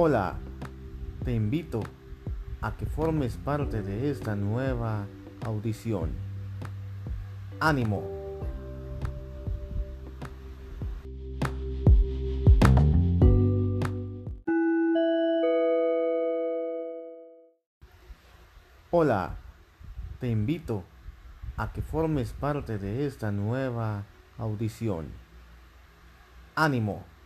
Hola, te invito a que formes parte de esta nueva audición. Ánimo. Hola, te invito a que formes parte de esta nueva audición. Ánimo.